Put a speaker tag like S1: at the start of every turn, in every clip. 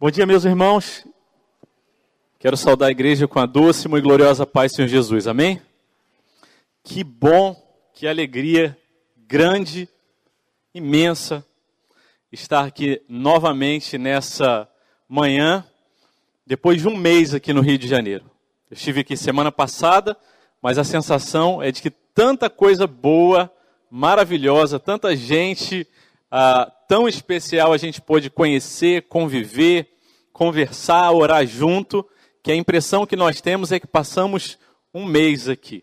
S1: Bom dia, meus irmãos. Quero saudar a igreja com a doce e gloriosa paz, Senhor Jesus. Amém? Que bom, que alegria grande, imensa estar aqui novamente nessa manhã, depois de um mês aqui no Rio de Janeiro. Eu estive aqui semana passada, mas a sensação é de que tanta coisa boa, maravilhosa, tanta gente ah, tão especial a gente pôde conhecer, conviver, conversar, orar junto, que a impressão que nós temos é que passamos um mês aqui.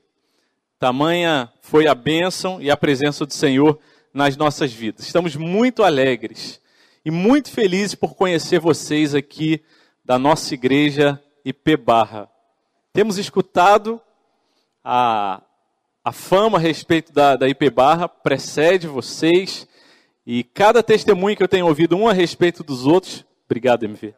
S1: Tamanha foi a bênção e a presença do Senhor nas nossas vidas. Estamos muito alegres e muito felizes por conhecer vocês aqui da nossa igreja IP Barra. Temos escutado a, a fama a respeito da, da IP Barra, precede vocês, e cada testemunho que eu tenho ouvido um a respeito dos outros, obrigado, MV,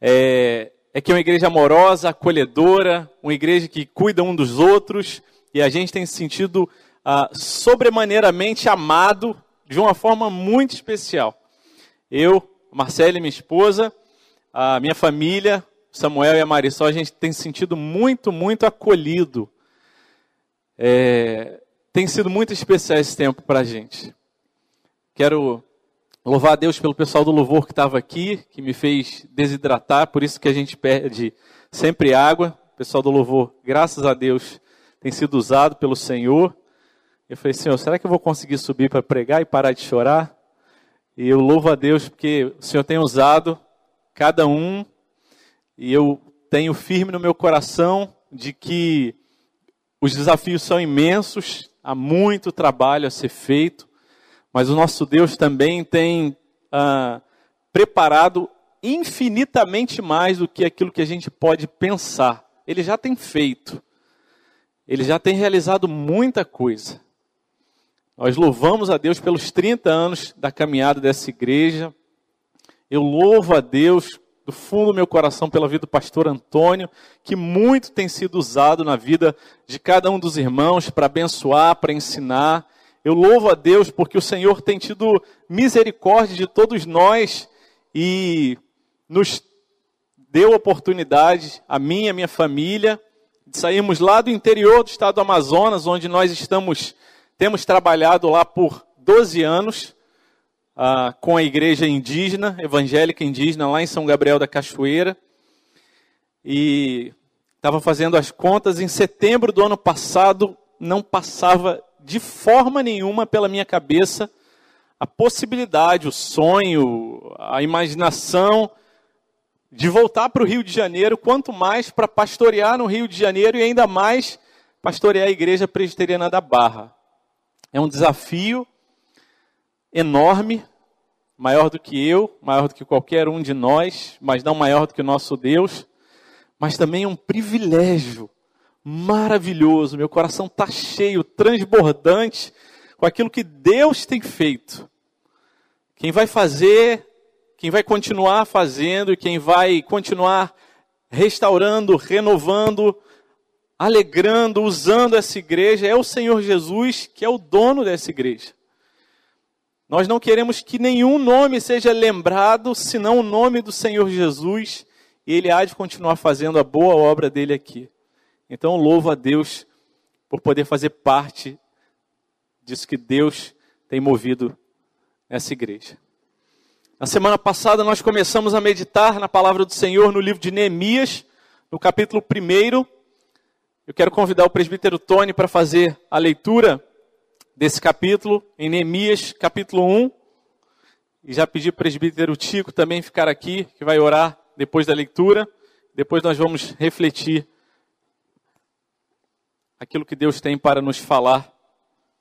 S1: é, é que é uma igreja amorosa, acolhedora, uma igreja que cuida um dos outros, e a gente tem se sentido ah, sobremaneiramente amado de uma forma muito especial. Eu, Marcela e minha esposa, a minha família, Samuel e a Marisol, a gente tem se sentido muito, muito acolhido. É, tem sido muito especial esse tempo para a gente. Quero louvar a Deus pelo pessoal do louvor que estava aqui, que me fez desidratar, por isso que a gente perde sempre água. O pessoal do louvor, graças a Deus, tem sido usado pelo Senhor. Eu falei, Senhor, será que eu vou conseguir subir para pregar e parar de chorar? E eu louvo a Deus porque o Senhor tem usado cada um, e eu tenho firme no meu coração de que os desafios são imensos, há muito trabalho a ser feito, mas o nosso Deus também tem ah, preparado infinitamente mais do que aquilo que a gente pode pensar. Ele já tem feito. Ele já tem realizado muita coisa. Nós louvamos a Deus pelos 30 anos da caminhada dessa igreja. Eu louvo a Deus do fundo do meu coração pela vida do pastor Antônio, que muito tem sido usado na vida de cada um dos irmãos para abençoar, para ensinar. Eu louvo a Deus porque o Senhor tem tido misericórdia de todos nós e nos deu oportunidade, a mim e a minha família, Saímos lá do interior do estado do Amazonas, onde nós estamos, temos trabalhado lá por 12 anos ah, com a igreja indígena, evangélica indígena, lá em São Gabriel da Cachoeira. E estava fazendo as contas, em setembro do ano passado, não passava de forma nenhuma pela minha cabeça a possibilidade, o sonho, a imaginação de voltar para o Rio de Janeiro, quanto mais para pastorear no Rio de Janeiro e ainda mais pastorear a Igreja Presbiteriana da Barra. É um desafio enorme, maior do que eu, maior do que qualquer um de nós, mas não maior do que o nosso Deus, mas também é um privilégio maravilhoso. Meu coração está cheio, transbordante com aquilo que Deus tem feito. Quem vai fazer quem vai continuar fazendo e quem vai continuar restaurando, renovando, alegrando, usando essa igreja é o Senhor Jesus, que é o dono dessa igreja. Nós não queremos que nenhum nome seja lembrado senão o nome do Senhor Jesus, e ele há de continuar fazendo a boa obra dele aqui. Então, louvo a Deus por poder fazer parte disso que Deus tem movido nessa igreja. Na semana passada nós começamos a meditar na palavra do Senhor no livro de Neemias, no capítulo 1. Eu quero convidar o presbítero Tony para fazer a leitura desse capítulo, em Neemias, capítulo 1. E já pedi para o presbítero Tico também ficar aqui, que vai orar depois da leitura. Depois nós vamos refletir aquilo que Deus tem para nos falar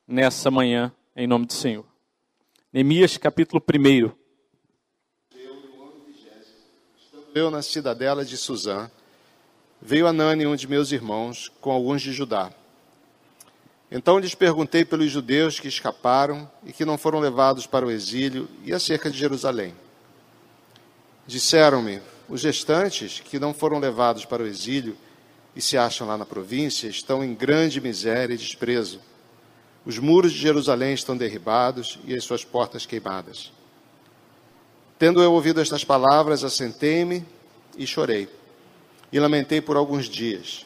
S1: nessa manhã, em nome do Senhor. Neemias, capítulo 1.
S2: eu na cidadela de Suzã, veio Anani, um de meus irmãos, com alguns de Judá. Então lhes perguntei pelos judeus que escaparam e que não foram levados para o exílio e acerca de Jerusalém. Disseram-me: os restantes que não foram levados para o exílio e se acham lá na província estão em grande miséria e desprezo. Os muros de Jerusalém estão derribados e as suas portas queimadas. Tendo eu ouvido estas palavras, assentei-me e chorei, e lamentei por alguns dias.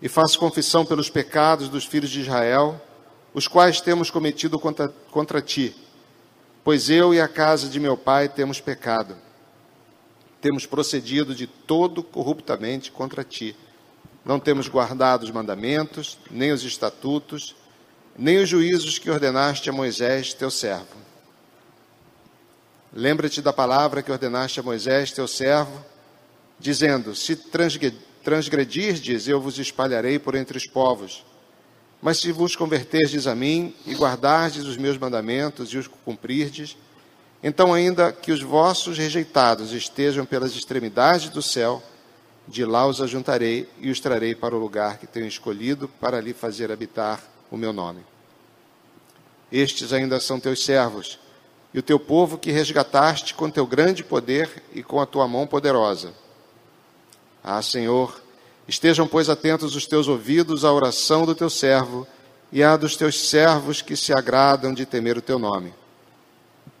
S2: E faço confissão pelos pecados dos filhos de Israel, os quais temos cometido contra, contra ti, pois eu e a casa de meu pai temos pecado. Temos procedido de todo corruptamente contra ti não temos guardado os mandamentos, nem os estatutos, nem os juízos que ordenaste a Moisés, teu servo. Lembra-te da palavra que ordenaste a Moisés, teu servo, dizendo: Se transgredirdes, eu vos espalharei por entre os povos. Mas se vos converterdes a mim e guardardes os meus mandamentos e os cumprirdes, então, ainda que os vossos rejeitados estejam pelas extremidades do céu, de lá os ajuntarei e os trarei para o lugar que tenho escolhido para ali fazer habitar o meu nome. Estes ainda são teus servos, e o teu povo que resgataste com teu grande poder e com a tua mão poderosa. Ah, Senhor, estejam, pois, atentos os teus ouvidos à oração do teu servo e à dos teus servos que se agradam de temer o teu nome.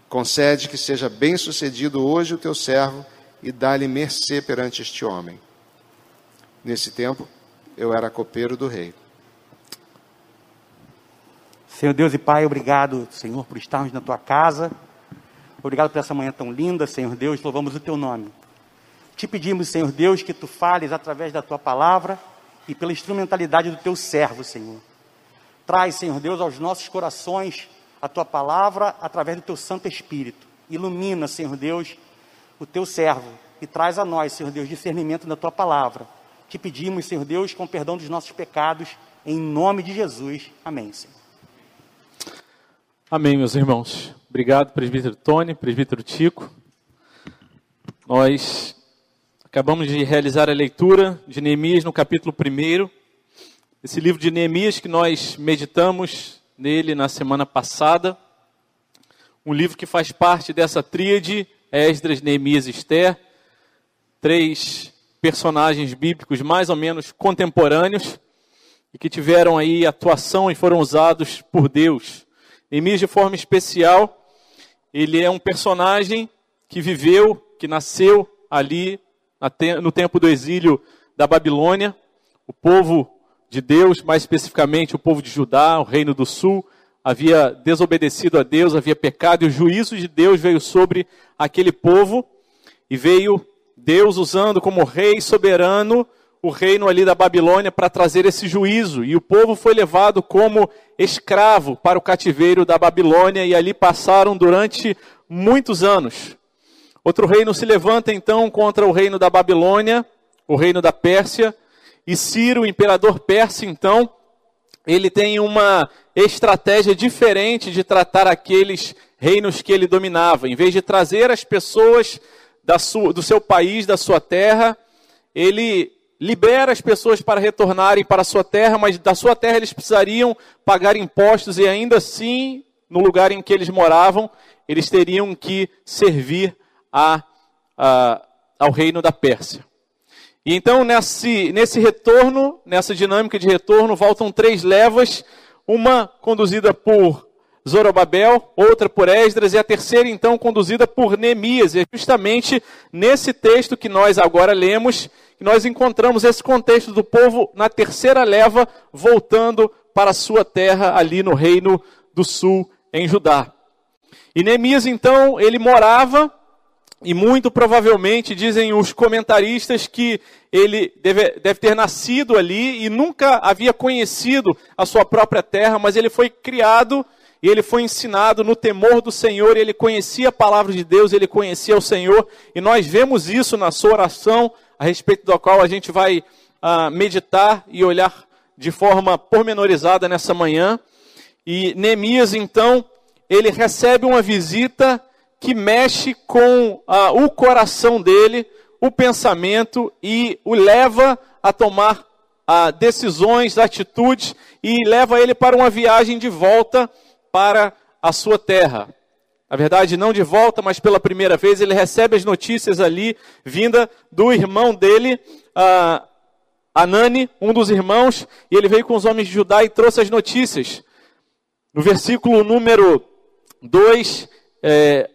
S2: Concede que seja bem-sucedido hoje o teu servo e dá-lhe mercê perante este homem Nesse tempo, eu era copeiro do rei.
S3: Senhor Deus e Pai, obrigado, Senhor, por estarmos na tua casa. Obrigado por essa manhã tão linda, Senhor Deus, louvamos o teu nome. Te pedimos, Senhor Deus, que tu fales através da tua palavra e pela instrumentalidade do teu servo, Senhor. Traz, Senhor Deus, aos nossos corações a tua palavra através do teu Santo Espírito. Ilumina, Senhor Deus, o teu servo e traz a nós, Senhor Deus, discernimento da tua palavra te pedimos, Senhor Deus, com perdão dos nossos pecados, em nome de Jesus. Amém, Senhor.
S1: Amém, meus irmãos. Obrigado, presbítero Tony, presbítero Tico. Nós acabamos de realizar a leitura de Neemias no capítulo 1. Esse livro de Neemias que nós meditamos nele na semana passada. Um livro que faz parte dessa tríade, Esdras, Neemias e Esther. Três personagens bíblicos mais ou menos contemporâneos e que tiveram aí atuação e foram usados por Deus. Neemias, de forma especial, ele é um personagem que viveu, que nasceu ali no tempo do exílio da Babilônia. O povo de Deus, mais especificamente o povo de Judá, o reino do sul, havia desobedecido a Deus, havia pecado, e o juízo de Deus veio sobre aquele povo e veio Deus usando como rei soberano o reino ali da Babilônia para trazer esse juízo. E o povo foi levado como escravo para o cativeiro da Babilônia e ali passaram durante muitos anos. Outro reino se levanta então contra o reino da Babilônia, o reino da Pérsia, e Ciro, o imperador persa, então, ele tem uma estratégia diferente de tratar aqueles reinos que ele dominava. Em vez de trazer as pessoas sua, do seu país, da sua terra. Ele libera as pessoas para retornarem para a sua terra, mas da sua terra eles precisariam pagar impostos e ainda assim, no lugar em que eles moravam, eles teriam que servir a, a, ao reino da Pérsia. E então, nesse, nesse retorno, nessa dinâmica de retorno, voltam três levas, uma conduzida por Zorobabel, outra por Esdras e a terceira então conduzida por Neemias. E é justamente nesse texto que nós agora lemos que nós encontramos esse contexto do povo na terceira leva voltando para a sua terra ali no reino do sul em Judá. E Neemias então, ele morava e muito provavelmente dizem os comentaristas que ele deve, deve, ter nascido ali e nunca havia conhecido a sua própria terra, mas ele foi criado e ele foi ensinado no temor do Senhor, ele conhecia a palavra de Deus, ele conhecia o Senhor, e nós vemos isso na sua oração, a respeito da qual a gente vai uh, meditar e olhar de forma pormenorizada nessa manhã. E Neemias, então, ele recebe uma visita que mexe com ah, o coração dele, o pensamento e o leva a tomar ah, decisões, atitudes e leva ele para uma viagem de volta para a sua terra. Na verdade, não de volta, mas pela primeira vez, ele recebe as notícias ali, vinda do irmão dele, ah, Anani, um dos irmãos, e ele veio com os homens de Judá e trouxe as notícias. No versículo número 2, é,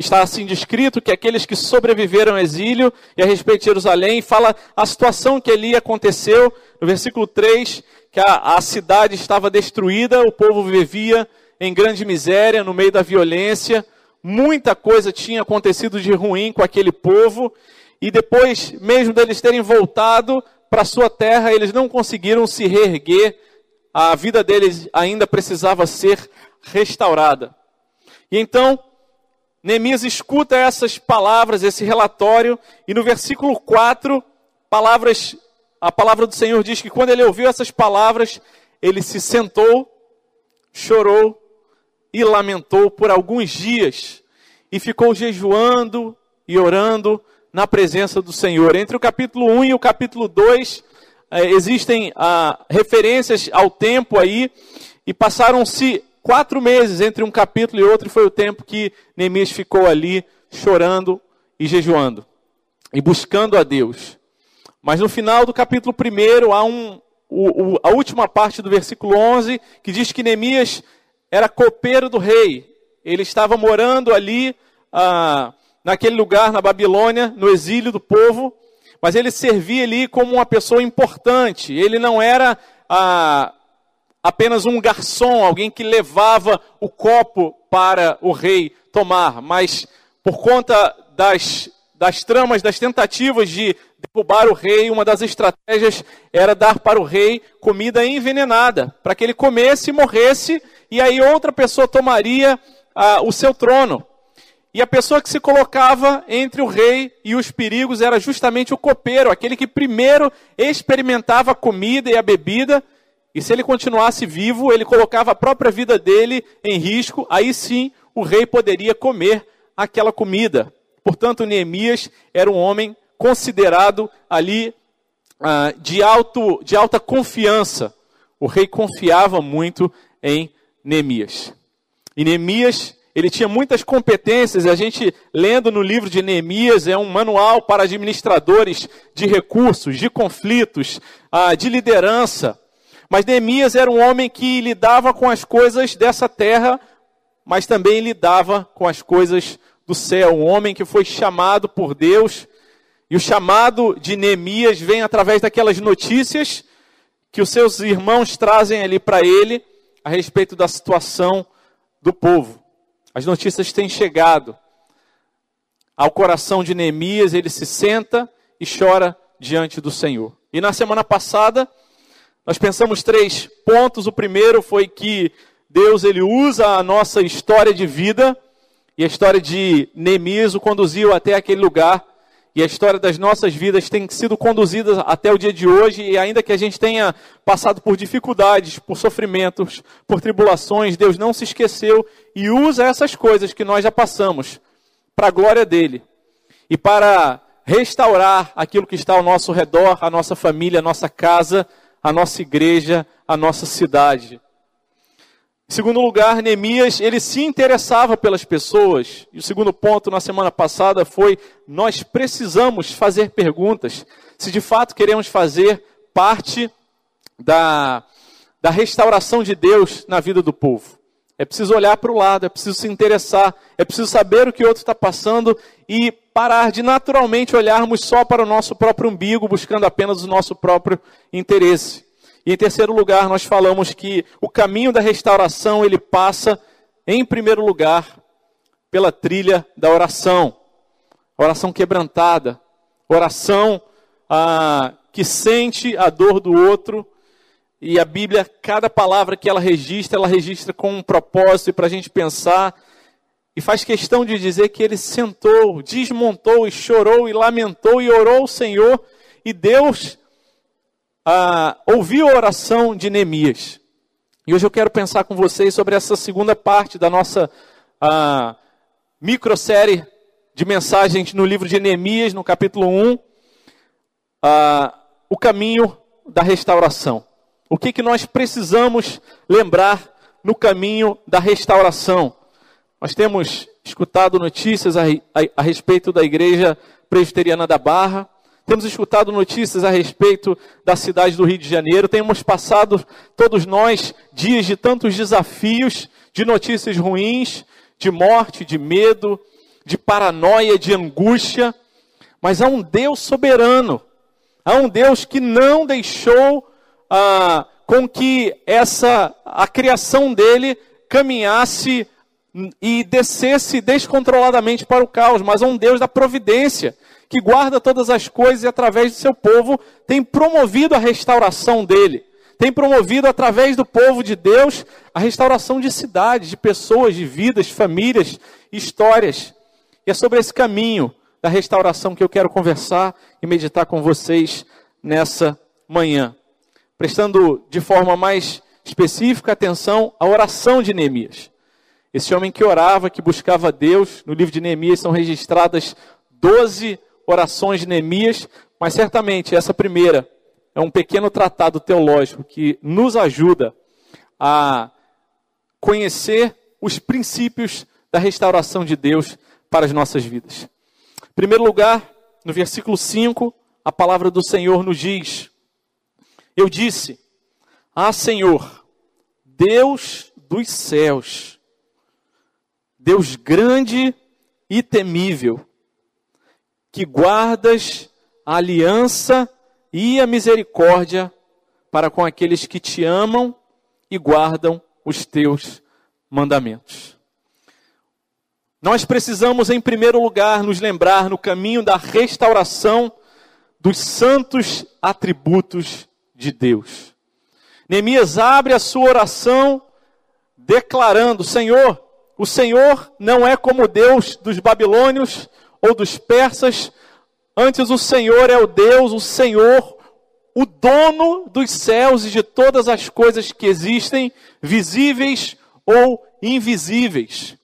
S1: está assim descrito que aqueles que sobreviveram ao exílio e a respeito de Jerusalém, fala a situação que ali aconteceu. No versículo 3, que a, a cidade estava destruída, o povo vivia em grande miséria, no meio da violência. Muita coisa tinha acontecido de ruim com aquele povo. E depois, mesmo deles terem voltado para sua terra, eles não conseguiram se reerguer. A vida deles ainda precisava ser restaurada. E então, Neemias escuta essas palavras, esse relatório, e no versículo 4, palavras, a palavra do Senhor diz que quando ele ouviu essas palavras, ele se sentou, chorou e lamentou por alguns dias e ficou jejuando e orando na presença do Senhor. Entre o capítulo 1 e o capítulo 2 eh, existem ah, referências ao tempo aí e passaram-se quatro meses entre um capítulo e outro e foi o tempo que Neemias ficou ali chorando e jejuando e buscando a Deus. Mas no final do capítulo 1 há um, o, o, a última parte do versículo 11 que diz que Neemias era copeiro do rei. Ele estava morando ali, ah, naquele lugar, na Babilônia, no exílio do povo, mas ele servia ali como uma pessoa importante. Ele não era ah, apenas um garçom, alguém que levava o copo para o rei tomar, mas por conta das, das tramas, das tentativas de derrubar o rei, uma das estratégias era dar para o rei comida envenenada, para que ele comesse e morresse e aí outra pessoa tomaria ah, o seu trono. E a pessoa que se colocava entre o rei e os perigos era justamente o copeiro, aquele que primeiro experimentava a comida e a bebida, e se ele continuasse vivo, ele colocava a própria vida dele em risco, aí sim o rei poderia comer aquela comida. Portanto, Neemias era um homem considerado ali ah, de, alto, de alta confiança. O rei confiava muito em Neemias. E Neemias, ele tinha muitas competências, a gente lendo no livro de Neemias, é um manual para administradores de recursos, de conflitos, ah, de liderança. Mas Neemias era um homem que lidava com as coisas dessa terra, mas também lidava com as coisas do céu. Um homem que foi chamado por Deus. E o chamado de Neemias vem através daquelas notícias que os seus irmãos trazem ali para ele a respeito da situação do povo. As notícias têm chegado ao coração de Neemias, ele se senta e chora diante do Senhor. E na semana passada, nós pensamos três pontos. O primeiro foi que Deus ele usa a nossa história de vida e a história de Neemias o conduziu até aquele lugar. E a história das nossas vidas tem sido conduzida até o dia de hoje, e ainda que a gente tenha passado por dificuldades, por sofrimentos, por tribulações, Deus não se esqueceu e usa essas coisas que nós já passamos para a glória dele e para restaurar aquilo que está ao nosso redor, a nossa família, a nossa casa, a nossa igreja, a nossa cidade. Em segundo lugar, Neemias, ele se interessava pelas pessoas. E o segundo ponto na semana passada foi: nós precisamos fazer perguntas se de fato queremos fazer parte da, da restauração de Deus na vida do povo. É preciso olhar para o lado, é preciso se interessar, é preciso saber o que o outro está passando e parar de naturalmente olharmos só para o nosso próprio umbigo, buscando apenas o nosso próprio interesse. E em terceiro lugar, nós falamos que o caminho da restauração ele passa, em primeiro lugar, pela trilha da oração. Oração quebrantada, oração ah, que sente a dor do outro. E a Bíblia, cada palavra que ela registra, ela registra com um propósito para a gente pensar. E faz questão de dizer que ele sentou, desmontou e chorou e lamentou e orou ao Senhor. E Deus ah, ouviu a oração de Neemias. E hoje eu quero pensar com vocês sobre essa segunda parte da nossa uh, microsérie de mensagens no livro de Neemias, no capítulo 1, uh, o caminho da restauração. O que, que nós precisamos lembrar no caminho da restauração? Nós temos escutado notícias a, a, a respeito da igreja presbiteriana da Barra, temos escutado notícias a respeito da cidade do Rio de Janeiro, temos passado, todos nós, dias de tantos desafios, de notícias ruins, de morte, de medo, de paranoia, de angústia, mas há um Deus soberano, há um Deus que não deixou ah, com que essa a criação dele caminhasse e descesse descontroladamente para o caos, mas há um Deus da providência que guarda todas as coisas e através do seu povo tem promovido a restauração dele. Tem promovido através do povo de Deus a restauração de cidades, de pessoas, de vidas, famílias, histórias. E é sobre esse caminho da restauração que eu quero conversar e meditar com vocês nessa manhã. Prestando de forma mais específica atenção à oração de Neemias. Esse homem que orava, que buscava Deus, no livro de Neemias são registradas 12 orações de Neemias, mas certamente essa primeira é um pequeno tratado teológico que nos ajuda a conhecer os princípios da restauração de Deus para as nossas vidas. Em primeiro lugar, no versículo 5, a palavra do Senhor nos diz: Eu disse, Ah, Senhor, Deus dos céus, Deus grande e temível, que guardas a aliança e a misericórdia para com aqueles que te amam e guardam os teus mandamentos. Nós precisamos, em primeiro lugar, nos lembrar no caminho da restauração dos santos atributos de Deus. Neemias abre a sua oração declarando: Senhor, o Senhor não é como Deus dos babilônios ou dos persas, antes o Senhor é o Deus, o Senhor, o dono dos céus e de todas as coisas que existem, visíveis ou invisíveis.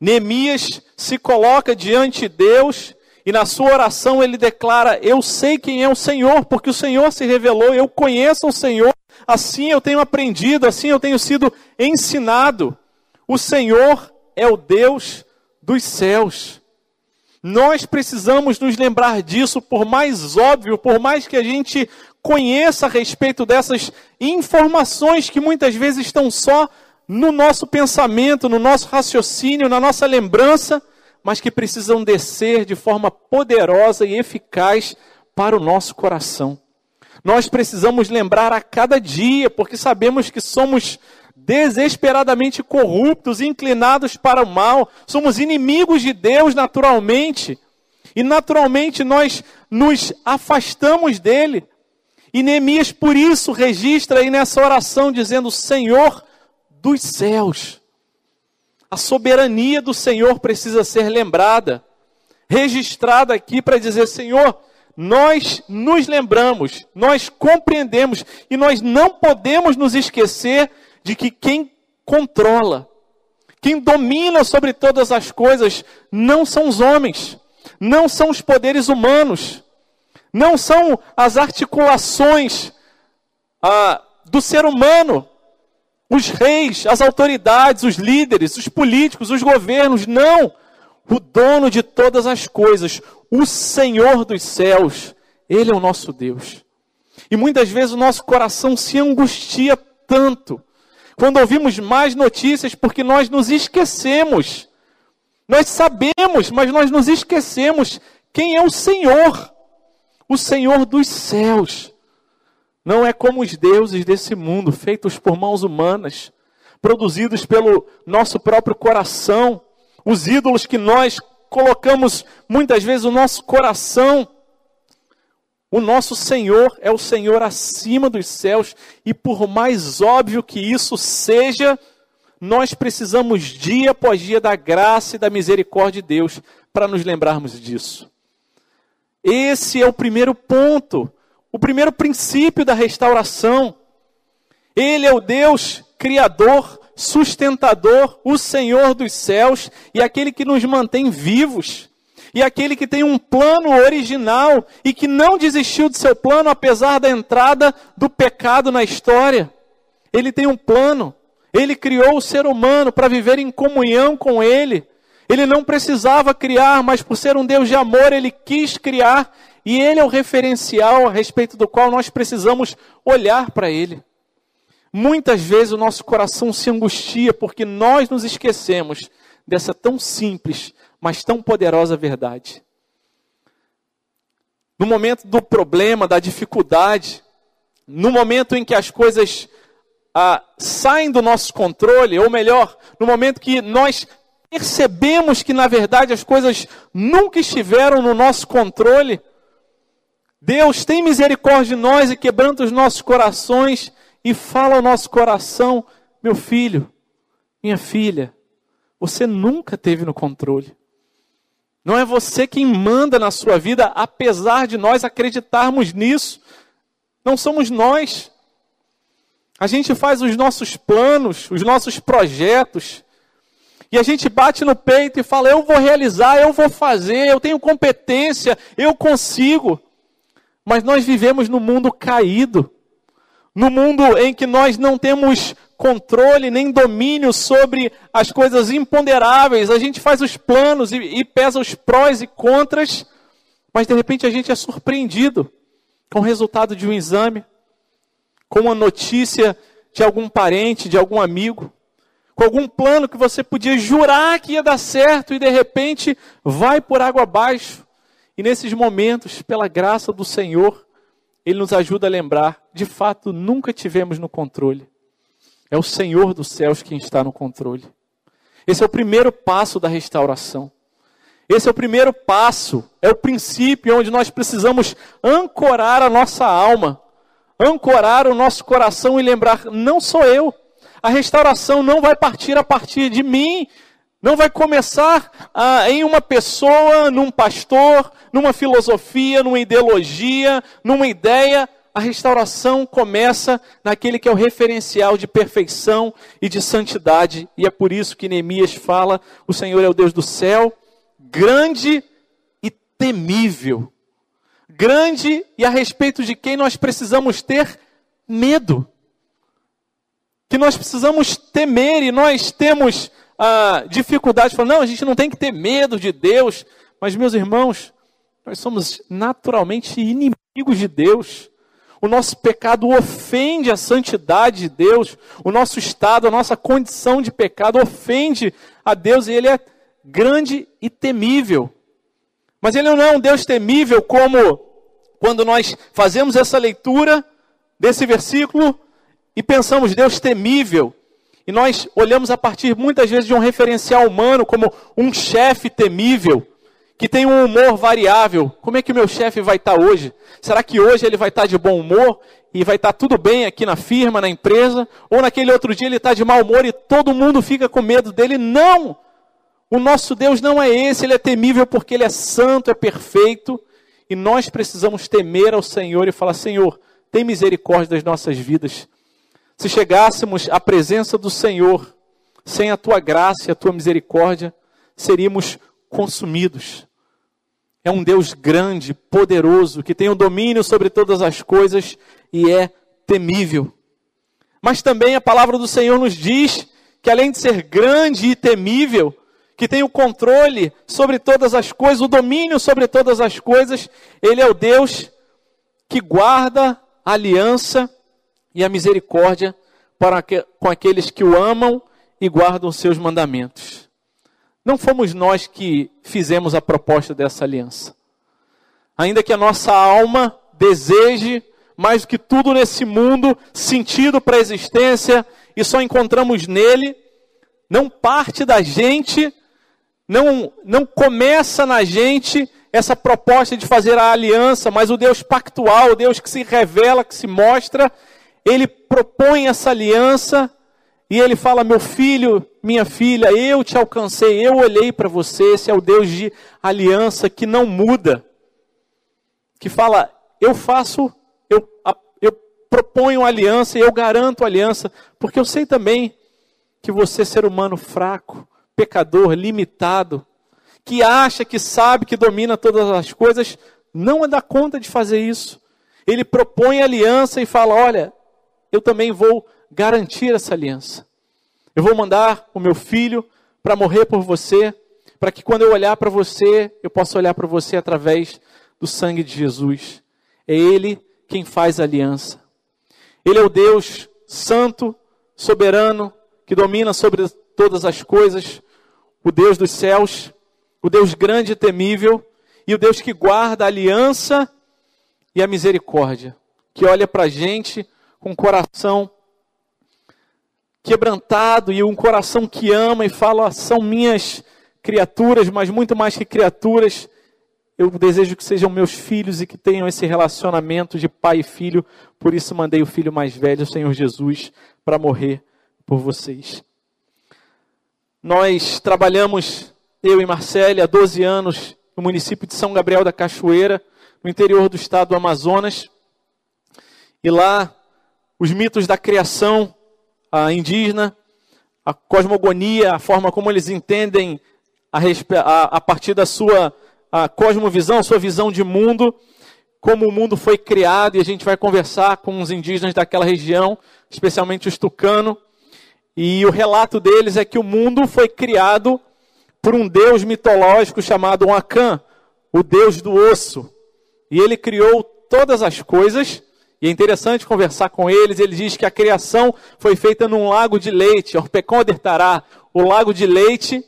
S1: Neemias se coloca diante de Deus e na sua oração ele declara: Eu sei quem é o Senhor, porque o Senhor se revelou, eu conheço o Senhor, assim eu tenho aprendido, assim eu tenho sido ensinado. O Senhor é o Deus dos céus. Nós precisamos nos lembrar disso, por mais óbvio, por mais que a gente conheça a respeito dessas informações que muitas vezes estão só no nosso pensamento, no nosso raciocínio, na nossa lembrança, mas que precisam descer de forma poderosa e eficaz para o nosso coração. Nós precisamos lembrar a cada dia, porque sabemos que somos desesperadamente corruptos, inclinados para o mal, somos inimigos de Deus naturalmente, e naturalmente nós nos afastamos dele. E Neemias, por isso, registra aí nessa oração, dizendo: Senhor dos céus. A soberania do Senhor precisa ser lembrada, registrada aqui para dizer: Senhor, nós nos lembramos, nós compreendemos e nós não podemos nos esquecer de que quem controla, quem domina sobre todas as coisas, não são os homens, não são os poderes humanos, não são as articulações ah, do ser humano, os reis, as autoridades, os líderes, os políticos, os governos, não. O dono de todas as coisas, o Senhor dos céus, Ele é o nosso Deus. E muitas vezes o nosso coração se angustia tanto quando ouvimos mais notícias, porque nós nos esquecemos. Nós sabemos, mas nós nos esquecemos quem é o Senhor, o Senhor dos céus. Não é como os deuses desse mundo, feitos por mãos humanas, produzidos pelo nosso próprio coração, os ídolos que nós colocamos muitas vezes o nosso coração o nosso Senhor é o Senhor acima dos céus, e por mais óbvio que isso seja, nós precisamos dia após dia da graça e da misericórdia de Deus para nos lembrarmos disso. Esse é o primeiro ponto, o primeiro princípio da restauração. Ele é o Deus Criador, sustentador, o Senhor dos céus e aquele que nos mantém vivos. E aquele que tem um plano original e que não desistiu do seu plano apesar da entrada do pecado na história. Ele tem um plano. Ele criou o ser humano para viver em comunhão com ele. Ele não precisava criar, mas por ser um Deus de amor, ele quis criar. E ele é o referencial a respeito do qual nós precisamos olhar para ele. Muitas vezes o nosso coração se angustia porque nós nos esquecemos dessa tão simples, mas tão poderosa verdade. No momento do problema, da dificuldade, no momento em que as coisas ah, saem do nosso controle, ou melhor, no momento que nós percebemos que na verdade as coisas nunca estiveram no nosso controle, Deus tem misericórdia de nós e quebranta os nossos corações e fala ao nosso coração: meu filho, minha filha, você nunca teve no controle. Não é você quem manda na sua vida, apesar de nós acreditarmos nisso. Não somos nós. A gente faz os nossos planos, os nossos projetos, e a gente bate no peito e fala: eu vou realizar, eu vou fazer, eu tenho competência, eu consigo. Mas nós vivemos num mundo caído, no mundo em que nós não temos controle nem domínio sobre as coisas imponderáveis. A gente faz os planos e, e pesa os prós e contras, mas de repente a gente é surpreendido com o resultado de um exame, com uma notícia de algum parente, de algum amigo, com algum plano que você podia jurar que ia dar certo e de repente vai por água abaixo. E nesses momentos, pela graça do Senhor, Ele nos ajuda a lembrar: de fato, nunca tivemos no controle. É o Senhor dos céus quem está no controle. Esse é o primeiro passo da restauração. Esse é o primeiro passo, é o princípio onde nós precisamos ancorar a nossa alma, ancorar o nosso coração e lembrar: não sou eu. A restauração não vai partir a partir de mim, não vai começar ah, em uma pessoa, num pastor, numa filosofia, numa ideologia, numa ideia. A restauração começa naquele que é o referencial de perfeição e de santidade. E é por isso que Neemias fala: o Senhor é o Deus do céu, grande e temível. Grande e a respeito de quem nós precisamos ter medo. Que nós precisamos temer e nós temos a dificuldade de falar, não, a gente não tem que ter medo de Deus. Mas, meus irmãos, nós somos naturalmente inimigos de Deus. O nosso pecado ofende a santidade de Deus. O nosso estado, a nossa condição de pecado ofende a Deus e Ele é grande e temível. Mas Ele não é um Deus temível como quando nós fazemos essa leitura desse versículo e pensamos Deus temível. E nós olhamos a partir muitas vezes de um referencial humano como um chefe temível, que tem um humor variável. Como é que o meu chefe vai estar hoje? Será que hoje ele vai estar de bom humor e vai estar tudo bem aqui na firma, na empresa? Ou naquele outro dia ele está de mau humor e todo mundo fica com medo dele? Não! O nosso Deus não é esse, ele é temível porque ele é santo, é perfeito. E nós precisamos temer ao Senhor e falar: Senhor, tem misericórdia das nossas vidas. Se chegássemos à presença do Senhor sem a tua graça e a tua misericórdia, seríamos consumidos. É um Deus grande, poderoso, que tem o domínio sobre todas as coisas e é temível. Mas também a palavra do Senhor nos diz que além de ser grande e temível, que tem o controle sobre todas as coisas, o domínio sobre todas as coisas, ele é o Deus que guarda a aliança e a misericórdia para com aqueles que o amam e guardam seus mandamentos. Não fomos nós que fizemos a proposta dessa aliança. Ainda que a nossa alma deseje mais do que tudo nesse mundo sentido para a existência e só encontramos nele, não parte da gente, não, não começa na gente essa proposta de fazer a aliança, mas o Deus pactual, o Deus que se revela, que se mostra, ele propõe essa aliança e ele fala: Meu filho, minha filha, eu te alcancei, eu olhei para você. Esse é o Deus de aliança que não muda, que fala: Eu faço, eu, eu proponho aliança e eu garanto aliança, porque eu sei também que você, ser humano fraco, pecador, limitado, que acha que sabe que domina todas as coisas, não dá conta de fazer isso. Ele propõe aliança e fala: Olha, eu também vou garantir essa aliança. Eu vou mandar o meu filho para morrer por você, para que quando eu olhar para você, eu possa olhar para você através do sangue de Jesus. É Ele quem faz a aliança. Ele é o Deus santo, soberano, que domina sobre todas as coisas, o Deus dos céus, o Deus grande e temível, e o Deus que guarda a aliança e a misericórdia, que olha para a gente com coração quebrantado e um coração que ama e fala: são minhas criaturas, mas muito mais que criaturas, eu desejo que sejam meus filhos e que tenham esse relacionamento de pai e filho. Por isso mandei o filho mais velho, o Senhor Jesus, para morrer por vocês. Nós trabalhamos, eu e Marcele, há 12 anos, no município de São Gabriel da Cachoeira, no interior do estado do Amazonas. E lá, os mitos da criação indígena, a cosmogonia, a forma como eles entendem a, a, a partir da sua a cosmovisão, sua visão de mundo, como o mundo foi criado, e a gente vai conversar com os indígenas daquela região, especialmente os tucano, e o relato deles é que o mundo foi criado por um deus mitológico chamado Akan, o deus do osso. E ele criou todas as coisas, e é interessante conversar com eles. Ele diz que a criação foi feita num lago de leite, Orpecondertará, o lago de leite,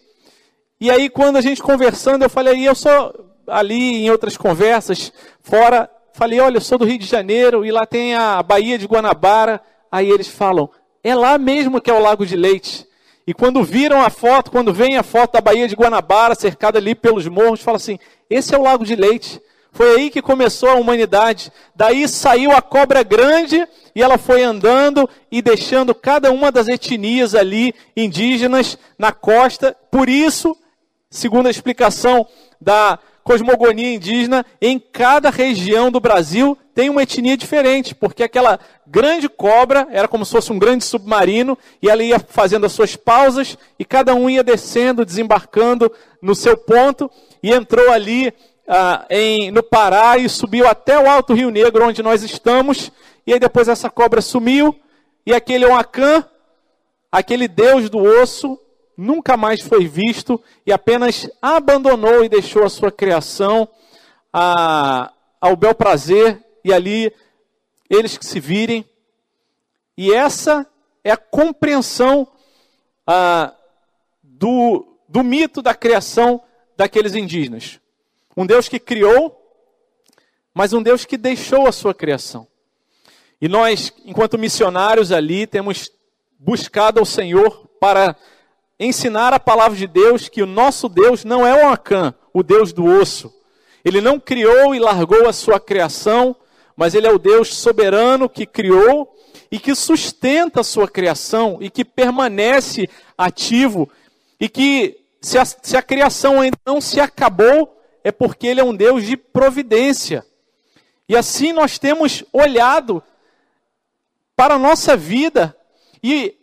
S1: e aí, quando a gente conversando, eu falei, eu sou ali em outras conversas, fora, falei, olha, eu sou do Rio de Janeiro e lá tem a Baía de Guanabara. Aí eles falam, é lá mesmo que é o Lago de Leite. E quando viram a foto, quando vem a foto da Baía de Guanabara, cercada ali pelos morros, fala assim: esse é o Lago de Leite. Foi aí que começou a humanidade. Daí saiu a cobra grande e ela foi andando e deixando cada uma das etnias ali indígenas na costa. Por isso segundo a explicação da cosmogonia indígena, em cada região do Brasil tem uma etnia diferente, porque aquela grande cobra era como se fosse um grande submarino, e ela ia fazendo as suas pausas, e cada um ia descendo, desembarcando no seu ponto, e entrou ali ah, em, no Pará e subiu até o Alto Rio Negro, onde nós estamos, e aí depois essa cobra sumiu, e aquele Oacan, aquele deus do osso, nunca mais foi visto e apenas abandonou e deixou a sua criação a, ao bel prazer e ali eles que se virem. E essa é a compreensão a, do, do mito da criação daqueles indígenas. Um Deus que criou, mas um Deus que deixou a sua criação. E nós, enquanto missionários ali, temos buscado ao Senhor para ensinar a palavra de Deus que o nosso Deus não é o Acã, o Deus do osso. Ele não criou e largou a sua criação, mas ele é o Deus soberano que criou e que sustenta a sua criação e que permanece ativo e que se a, se a criação ainda não se acabou, é porque ele é um Deus de providência. E assim nós temos olhado para a nossa vida e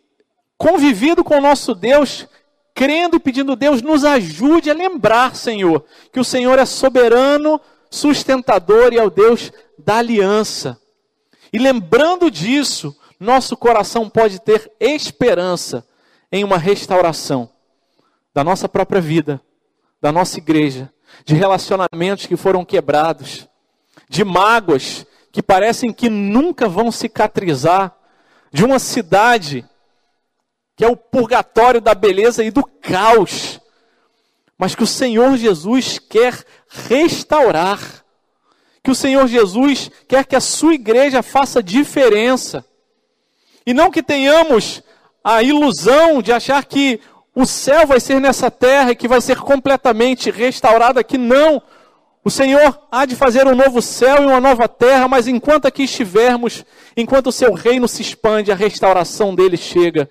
S1: convivido com o nosso Deus, crendo e pedindo Deus nos ajude a lembrar, Senhor, que o Senhor é soberano, sustentador e é o Deus da aliança. E lembrando disso, nosso coração pode ter esperança em uma restauração da nossa própria vida, da nossa igreja, de relacionamentos que foram quebrados, de mágoas que parecem que nunca vão cicatrizar, de uma cidade que é o purgatório da beleza e do caos, mas que o Senhor Jesus quer restaurar, que o Senhor Jesus quer que a sua igreja faça diferença, e não que tenhamos a ilusão de achar que o céu vai ser nessa terra que vai ser completamente restaurado aqui, não. O Senhor há de fazer um novo céu e uma nova terra, mas enquanto aqui estivermos, enquanto o seu reino se expande, a restauração dele chega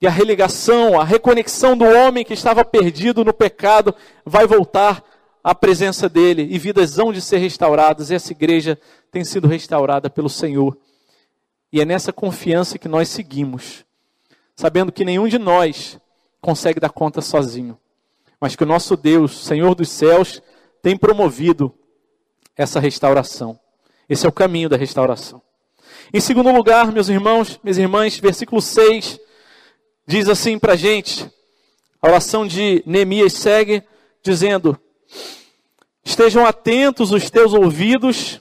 S1: e a religação, a reconexão do homem que estava perdido no pecado vai voltar à presença dele e vidas hão de ser restauradas. E essa igreja tem sido restaurada pelo Senhor. E é nessa confiança que nós seguimos, sabendo que nenhum de nós consegue dar conta sozinho, mas que o nosso Deus, Senhor dos céus, tem promovido essa restauração. Esse é o caminho da restauração. Em segundo lugar, meus irmãos, minhas irmãs, versículo 6 diz assim para a gente: a oração de Neemias segue dizendo: Estejam atentos os teus ouvidos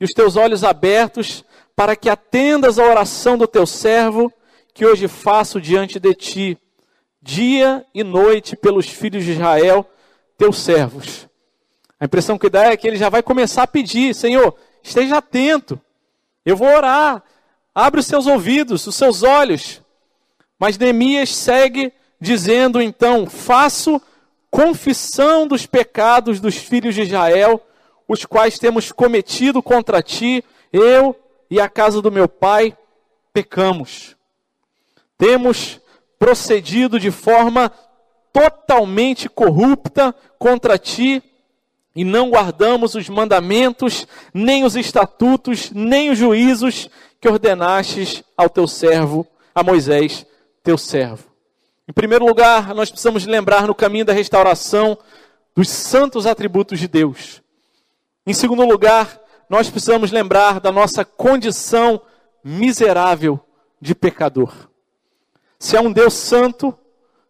S1: e os teus olhos abertos, para que atendas a oração do teu servo, que hoje faço diante de ti, dia e noite pelos filhos de Israel, teus servos. A impressão que dá é que ele já vai começar a pedir: Senhor, esteja atento, eu vou orar, abre os seus ouvidos, os seus olhos. Mas Neemias segue dizendo então: Faço confissão dos pecados dos filhos de Israel, os quais temos cometido contra ti, eu e a casa do meu pai pecamos. Temos procedido de forma totalmente corrupta contra ti e não guardamos os mandamentos, nem os estatutos, nem os juízos que ordenastes ao teu servo, a Moisés, teu servo. Em primeiro lugar, nós precisamos lembrar no caminho da restauração dos santos atributos de Deus. Em segundo lugar, nós precisamos lembrar da nossa condição miserável de pecador. Se é um Deus santo,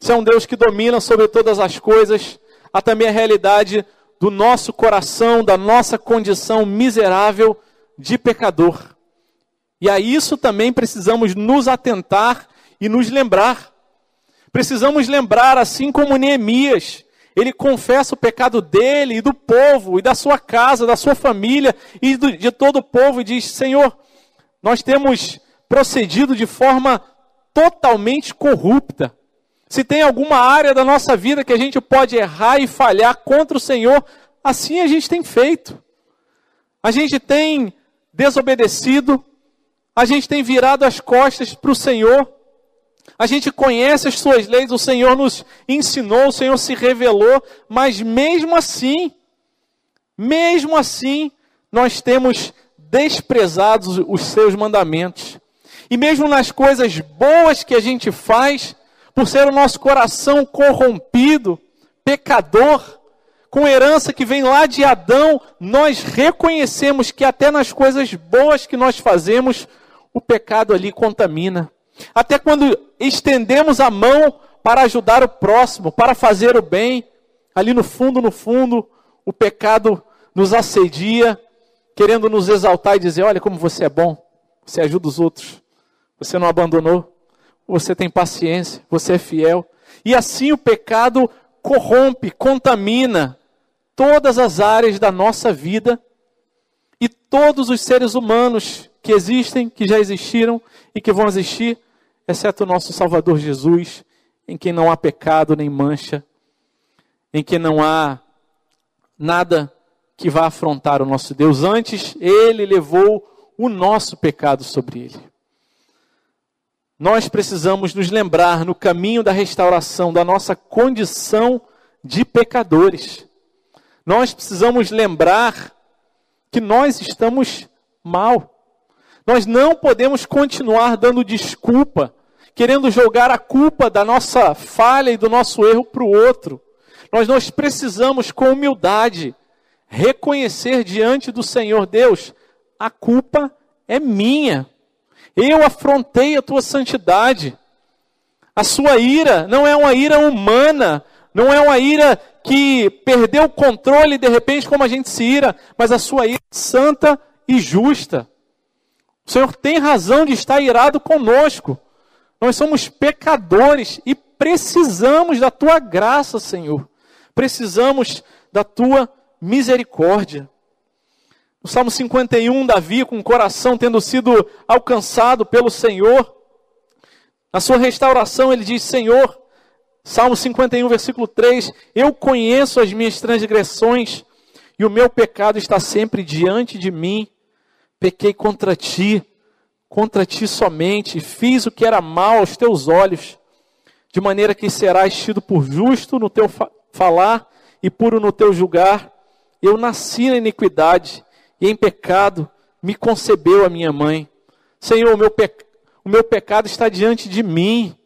S1: se é um Deus que domina sobre todas as coisas, há também a realidade do nosso coração, da nossa condição miserável de pecador. E a isso também precisamos nos atentar e nos lembrar. Precisamos lembrar, assim como Neemias, ele confessa o pecado dele e do povo, e da sua casa, da sua família e de todo o povo, e diz: Senhor, nós temos procedido de forma totalmente corrupta. Se tem alguma área da nossa vida que a gente pode errar e falhar contra o Senhor, assim a gente tem feito. A gente tem desobedecido, a gente tem virado as costas para o Senhor, a gente conhece as suas leis, o Senhor nos ensinou, o Senhor se revelou, mas mesmo assim, mesmo assim, nós temos desprezado os seus mandamentos. E mesmo nas coisas boas que a gente faz, por ser o nosso coração corrompido, pecador, com herança que vem lá de Adão, nós reconhecemos que até nas coisas boas que nós fazemos, o pecado ali contamina. Até quando estendemos a mão para ajudar o próximo, para fazer o bem, ali no fundo, no fundo, o pecado nos assedia, querendo nos exaltar e dizer: Olha como você é bom, você ajuda os outros, você não abandonou, você tem paciência, você é fiel. E assim o pecado corrompe, contamina todas as áreas da nossa vida e todos os seres humanos que existem, que já existiram e que vão existir, exceto o nosso Salvador Jesus, em quem não há pecado nem mancha, em quem não há nada que vá afrontar o nosso Deus. Antes, ele levou o nosso pecado sobre ele nós precisamos nos lembrar no caminho da restauração da nossa condição de pecadores. Nós precisamos lembrar que nós estamos mal. Nós não podemos continuar dando desculpa, querendo jogar a culpa da nossa falha e do nosso erro para o outro. Nós, nós precisamos, com humildade, reconhecer diante do Senhor Deus: a culpa é minha. Eu afrontei a tua santidade. A sua ira não é uma ira humana, não é uma ira que perdeu o controle de repente, como a gente se ira, mas a sua ira é santa e justa. O Senhor tem razão de estar irado conosco. Nós somos pecadores e precisamos da tua graça, Senhor. Precisamos da tua misericórdia. No Salmo 51, Davi, com o coração tendo sido alcançado pelo Senhor, na sua restauração, ele diz: Senhor, Salmo 51, versículo 3: Eu conheço as minhas transgressões e o meu pecado está sempre diante de mim. Pequei contra ti, contra ti somente, fiz o que era mal aos teus olhos, de maneira que serás tido por justo no teu falar e puro no teu julgar. Eu nasci na iniquidade e em pecado me concebeu a minha mãe. Senhor, o meu, pe... o meu pecado está diante de mim.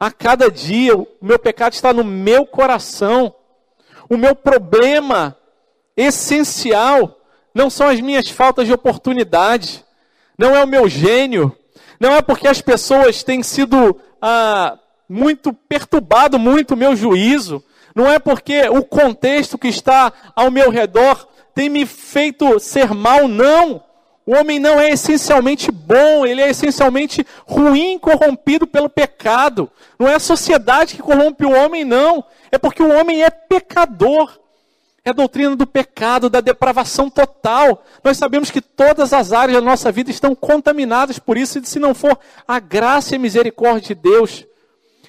S1: A cada dia, o meu pecado está no meu coração. O meu problema essencial não são as minhas faltas de oportunidade, não é o meu gênio, não é porque as pessoas têm sido ah, muito perturbado muito o meu juízo, não é porque o contexto que está ao meu redor tem me feito ser mal, não. O homem não é essencialmente bom, ele é essencialmente ruim, corrompido pelo pecado. Não é a sociedade que corrompe o homem, não. É porque o homem é pecador. É a doutrina do pecado, da depravação total. Nós sabemos que todas as áreas da nossa vida estão contaminadas por isso, e se não for a graça e a misericórdia de Deus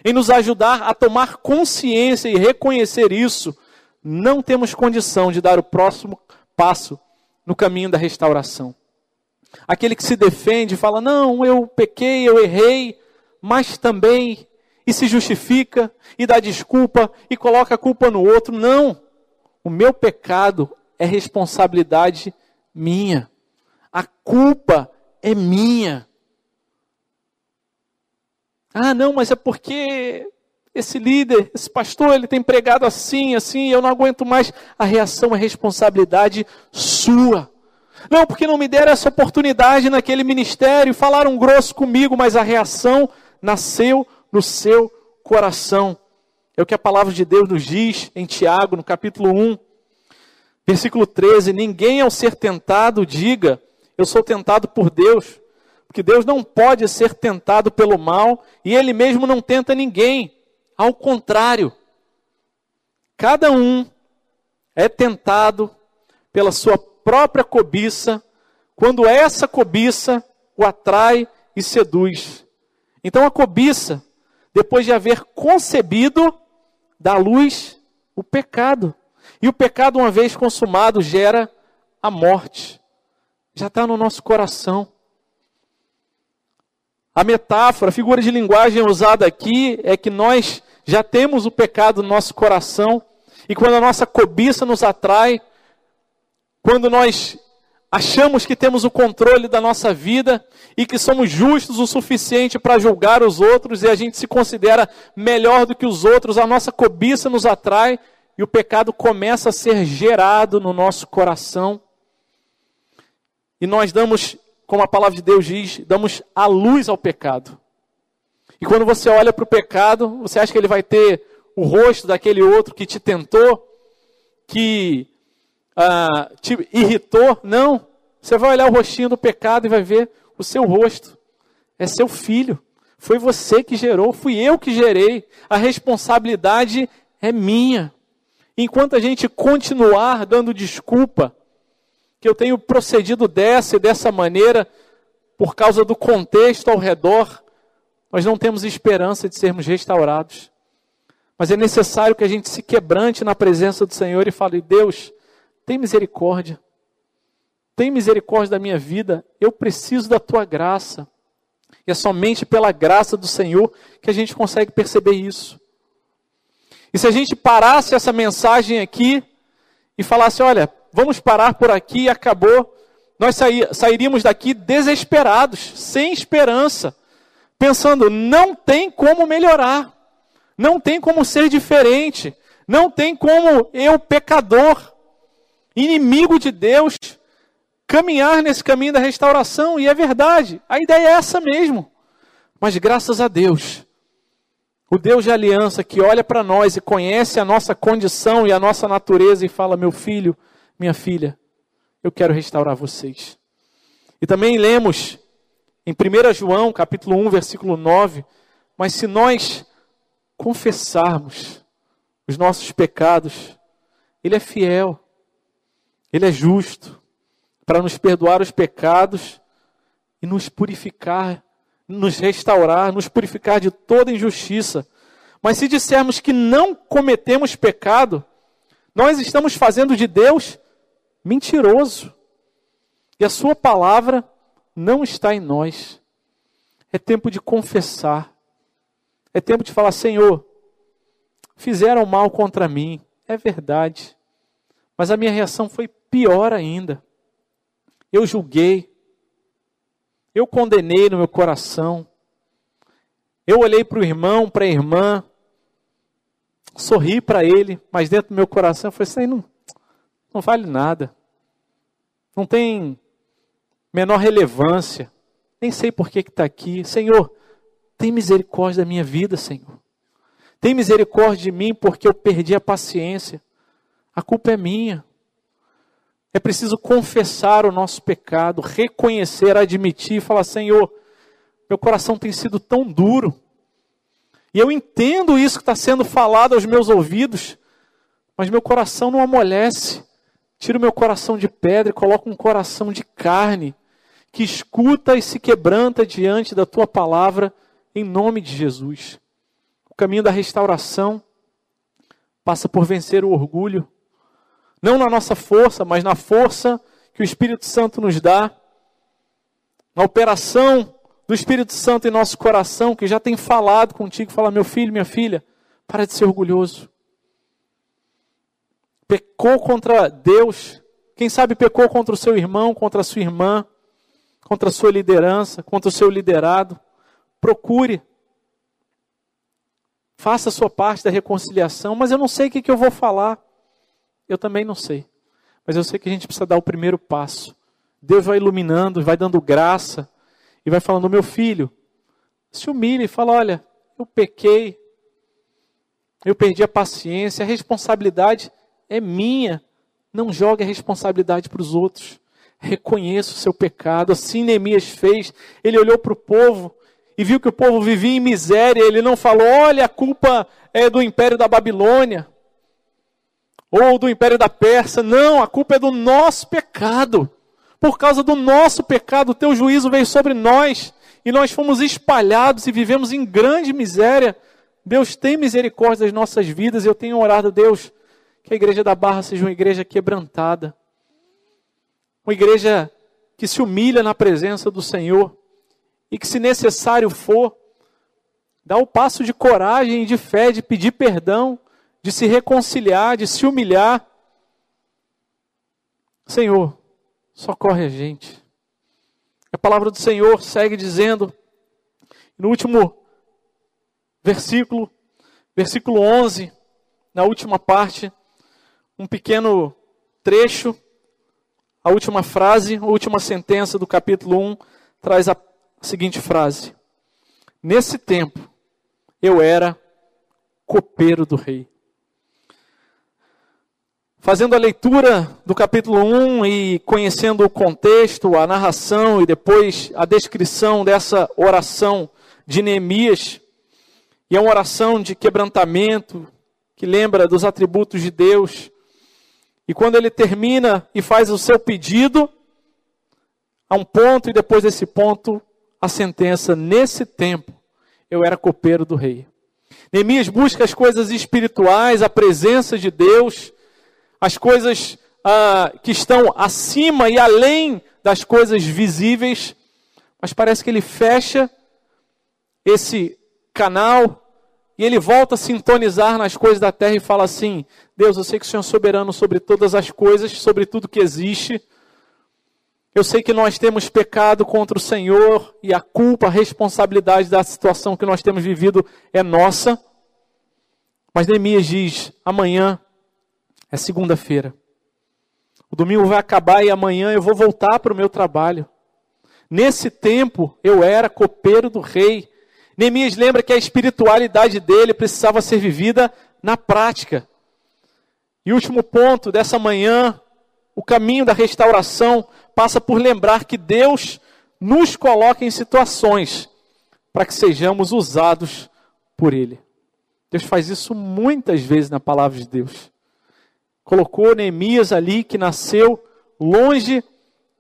S1: em nos ajudar a tomar consciência e reconhecer isso, não temos condição de dar o próximo passo no caminho da restauração. Aquele que se defende fala: Não, eu pequei, eu errei, mas também, e se justifica, e dá desculpa, e coloca a culpa no outro. Não, o meu pecado é responsabilidade minha, a culpa é minha. Ah, não, mas é porque esse líder, esse pastor, ele tem pregado assim, assim, eu não aguento mais. A reação é responsabilidade sua. Não, porque não me deram essa oportunidade naquele ministério, falaram grosso comigo, mas a reação nasceu no seu coração. É o que a palavra de Deus nos diz em Tiago, no capítulo 1, versículo 13: Ninguém ao ser tentado diga, eu sou tentado por Deus, porque Deus não pode ser tentado pelo mal e Ele mesmo não tenta ninguém. Ao contrário, cada um é tentado pela sua própria cobiça, quando essa cobiça o atrai e seduz. Então a cobiça, depois de haver concebido, dá luz o pecado. E o pecado, uma vez consumado, gera a morte. Já está no nosso coração. A metáfora, a figura de linguagem usada aqui é que nós já temos o pecado no nosso coração, e quando a nossa cobiça nos atrai, quando nós achamos que temos o controle da nossa vida e que somos justos o suficiente para julgar os outros e a gente se considera melhor do que os outros, a nossa cobiça nos atrai e o pecado começa a ser gerado no nosso coração. E nós damos, como a palavra de Deus diz, damos a luz ao pecado. E quando você olha para o pecado, você acha que ele vai ter o rosto daquele outro que te tentou, que ah, te irritou. Não. Você vai olhar o rostinho do pecado e vai ver o seu rosto. É seu filho. Foi você que gerou, fui eu que gerei. A responsabilidade é minha. Enquanto a gente continuar dando desculpa, que eu tenho procedido dessa e dessa maneira, por causa do contexto ao redor, nós não temos esperança de sermos restaurados. Mas é necessário que a gente se quebrante na presença do Senhor e fale: Deus, tem misericórdia. Tem misericórdia da minha vida. Eu preciso da tua graça. E é somente pela graça do Senhor que a gente consegue perceber isso. E se a gente parasse essa mensagem aqui e falasse: olha, vamos parar por aqui e acabou, nós sairíamos daqui desesperados, sem esperança, pensando: não tem como melhorar, não tem como ser diferente, não tem como eu, pecador, inimigo de Deus, caminhar nesse caminho da restauração, e é verdade, a ideia é essa mesmo. Mas graças a Deus, o Deus de aliança que olha para nós e conhece a nossa condição e a nossa natureza e fala: meu filho, minha filha, eu quero restaurar vocês. E também lemos em 1 João, capítulo 1, versículo 9, mas se nós confessarmos os nossos pecados, Ele é fiel ele é justo para nos perdoar os pecados e nos purificar, nos restaurar, nos purificar de toda injustiça. Mas se dissermos que não cometemos pecado, nós estamos fazendo de Deus mentiroso. E a Sua palavra não está em nós. É tempo de confessar. É tempo de falar: Senhor, fizeram mal contra mim. É verdade. Mas a minha reação foi pior ainda. Eu julguei. Eu condenei no meu coração. Eu olhei para o irmão, para a irmã, sorri para ele, mas dentro do meu coração foi assim: não, não vale nada. Não tem menor relevância. Nem sei por que está aqui. Senhor, tem misericórdia da minha vida, Senhor. Tem misericórdia de mim porque eu perdi a paciência. A culpa é minha. É preciso confessar o nosso pecado, reconhecer, admitir e falar: Senhor, meu coração tem sido tão duro. E eu entendo isso que está sendo falado aos meus ouvidos, mas meu coração não amolece. Tira o meu coração de pedra e coloca um coração de carne, que escuta e se quebranta diante da tua palavra, em nome de Jesus. O caminho da restauração passa por vencer o orgulho, não na nossa força, mas na força que o Espírito Santo nos dá, na operação do Espírito Santo em nosso coração, que já tem falado contigo, fala, meu filho, minha filha, para de ser orgulhoso. Pecou contra Deus, quem sabe pecou contra o seu irmão, contra a sua irmã, contra a sua liderança, contra o seu liderado. Procure. Faça a sua parte da reconciliação, mas eu não sei o que, que eu vou falar. Eu também não sei. Mas eu sei que a gente precisa dar o primeiro passo. Deus vai iluminando, vai dando graça e vai falando: meu filho, se humilhe e fala: olha, eu pequei, eu perdi a paciência, a responsabilidade é minha. Não jogue a responsabilidade para os outros. Reconheça o seu pecado. Assim Neemias fez. Ele olhou para o povo e viu que o povo vivia em miséria. Ele não falou: olha, a culpa é do império da Babilônia ou do império da Pérsia. Não, a culpa é do nosso pecado. Por causa do nosso pecado, o teu juízo veio sobre nós e nós fomos espalhados e vivemos em grande miséria. Deus tem misericórdia das nossas vidas. Eu tenho orado, Deus, que a igreja da Barra seja uma igreja quebrantada, uma igreja que se humilha na presença do Senhor e que, se necessário for, dá o passo de coragem e de fé, de pedir perdão, de se reconciliar, de se humilhar. Senhor, socorre a gente. A palavra do Senhor segue dizendo, no último versículo, versículo 11, na última parte, um pequeno trecho, a última frase, a última sentença do capítulo 1, traz a seguinte frase: Nesse tempo eu era copeiro do rei. Fazendo a leitura do capítulo 1 e conhecendo o contexto, a narração e depois a descrição dessa oração de Neemias, e é uma oração de quebrantamento, que lembra dos atributos de Deus. E quando ele termina e faz o seu pedido, há um ponto, e depois desse ponto, a sentença: nesse tempo eu era copeiro do rei. Neemias busca as coisas espirituais, a presença de Deus as coisas ah, que estão acima e além das coisas visíveis, mas parece que ele fecha esse canal e ele volta a sintonizar nas coisas da terra e fala assim: Deus, eu sei que o Senhor é soberano sobre todas as coisas, sobre tudo que existe. Eu sei que nós temos pecado contra o Senhor e a culpa, a responsabilidade da situação que nós temos vivido é nossa. Mas Neemias diz: amanhã é segunda-feira. O domingo vai acabar e amanhã eu vou voltar para o meu trabalho. Nesse tempo eu era copeiro do rei. Neemias lembra que a espiritualidade dele precisava ser vivida na prática. E último ponto dessa manhã, o caminho da restauração passa por lembrar que Deus nos coloca em situações para que sejamos usados por Ele. Deus faz isso muitas vezes na palavra de Deus colocou Neemias ali, que nasceu longe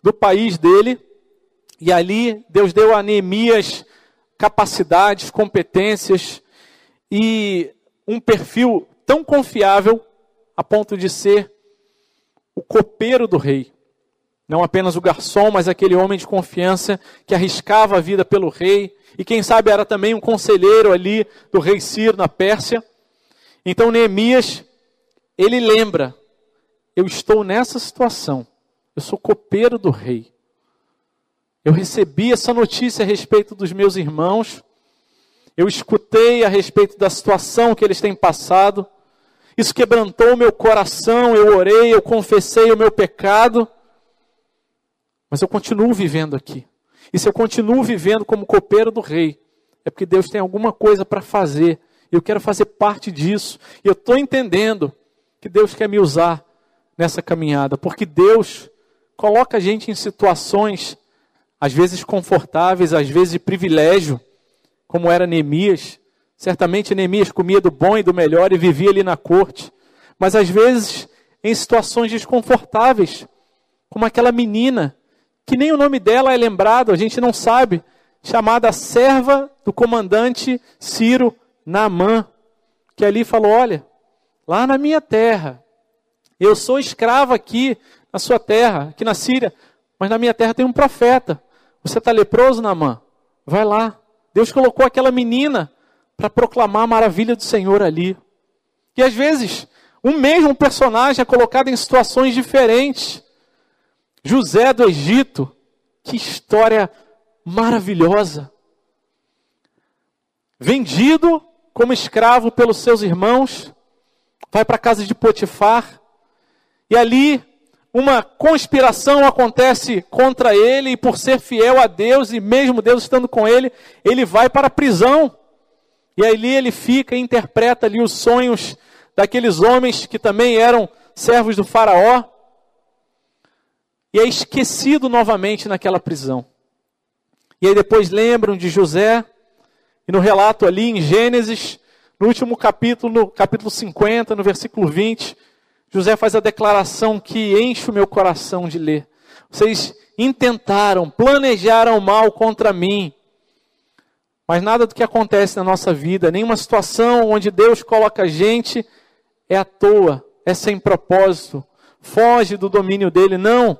S1: do país dele, e ali Deus deu a Neemias capacidades, competências e um perfil tão confiável a ponto de ser o copeiro do rei. Não apenas o garçom, mas aquele homem de confiança que arriscava a vida pelo rei e quem sabe era também um conselheiro ali do rei Ciro na Pérsia. Então Neemias, ele lembra eu estou nessa situação. Eu sou copeiro do rei. Eu recebi essa notícia a respeito dos meus irmãos. Eu escutei a respeito da situação que eles têm passado. Isso quebrantou o meu coração. Eu orei, eu confessei o meu pecado. Mas eu continuo vivendo aqui. E se eu continuo vivendo como copeiro do rei, é porque Deus tem alguma coisa para fazer. E eu quero fazer parte disso. E eu estou entendendo que Deus quer me usar nessa caminhada. Porque Deus coloca a gente em situações, às vezes confortáveis, às vezes de privilégio, como era Neemias. Certamente Neemias comia do bom e do melhor e vivia ali na corte. Mas às vezes em situações desconfortáveis, como aquela menina que nem o nome dela é lembrado, a gente não sabe, chamada serva do comandante Ciro Naamã, que ali falou: Olha, lá na minha terra, eu sou escravo aqui na sua terra, aqui na Síria, mas na minha terra tem um profeta. Você está leproso, Naamã? Vai lá. Deus colocou aquela menina para proclamar a maravilha do Senhor ali. E às vezes, um mesmo personagem é colocado em situações diferentes. José do Egito, que história maravilhosa. Vendido como escravo pelos seus irmãos, vai para a casa de Potifar, e ali uma conspiração acontece contra ele, e por ser fiel a Deus, e mesmo Deus estando com ele, ele vai para a prisão. E ali ele fica e interpreta ali os sonhos daqueles homens que também eram servos do Faraó e é esquecido novamente naquela prisão. E aí depois lembram de José, e no relato ali em Gênesis, no último capítulo, no capítulo 50, no versículo 20, José faz a declaração que enche o meu coração de ler. Vocês intentaram, planejaram mal contra mim, mas nada do que acontece na nossa vida, nenhuma situação onde Deus coloca a gente é à toa, é sem propósito, foge do domínio dele, não.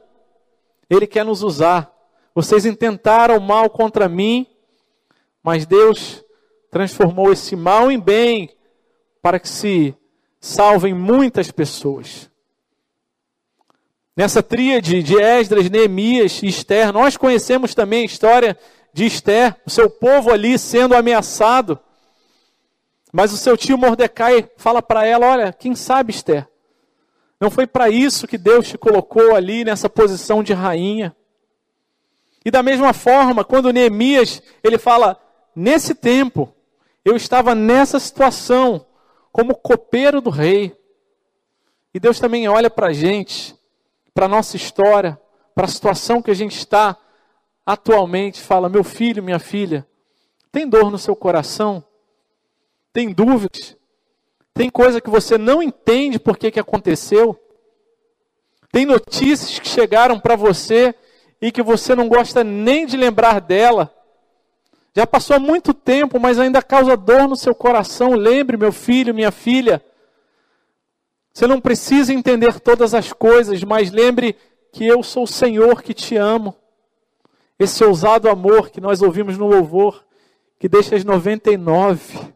S1: Ele quer nos usar. Vocês intentaram mal contra mim, mas Deus transformou esse mal em bem para que se salvem muitas pessoas. Nessa tríade de Esdras, Neemias e Esther, nós conhecemos também a história de Esther, o seu povo ali sendo ameaçado. Mas o seu tio Mordecai fala para ela: Olha, quem sabe, Esther, não foi para isso que Deus te colocou ali nessa posição de rainha. E da mesma forma, quando Neemias, ele fala, nesse tempo, eu estava nessa situação, como copeiro do rei. E Deus também olha para a gente, para a nossa história, para a situação que a gente está atualmente, fala, meu filho, minha filha, tem dor no seu coração? Tem dúvidas? Tem coisa que você não entende por que, que aconteceu. Tem notícias que chegaram para você e que você não gosta nem de lembrar dela. Já passou muito tempo, mas ainda causa dor no seu coração. Lembre, meu filho, minha filha. Você não precisa entender todas as coisas, mas lembre que eu sou o Senhor que te amo. Esse ousado amor que nós ouvimos no louvor, que deixa as 99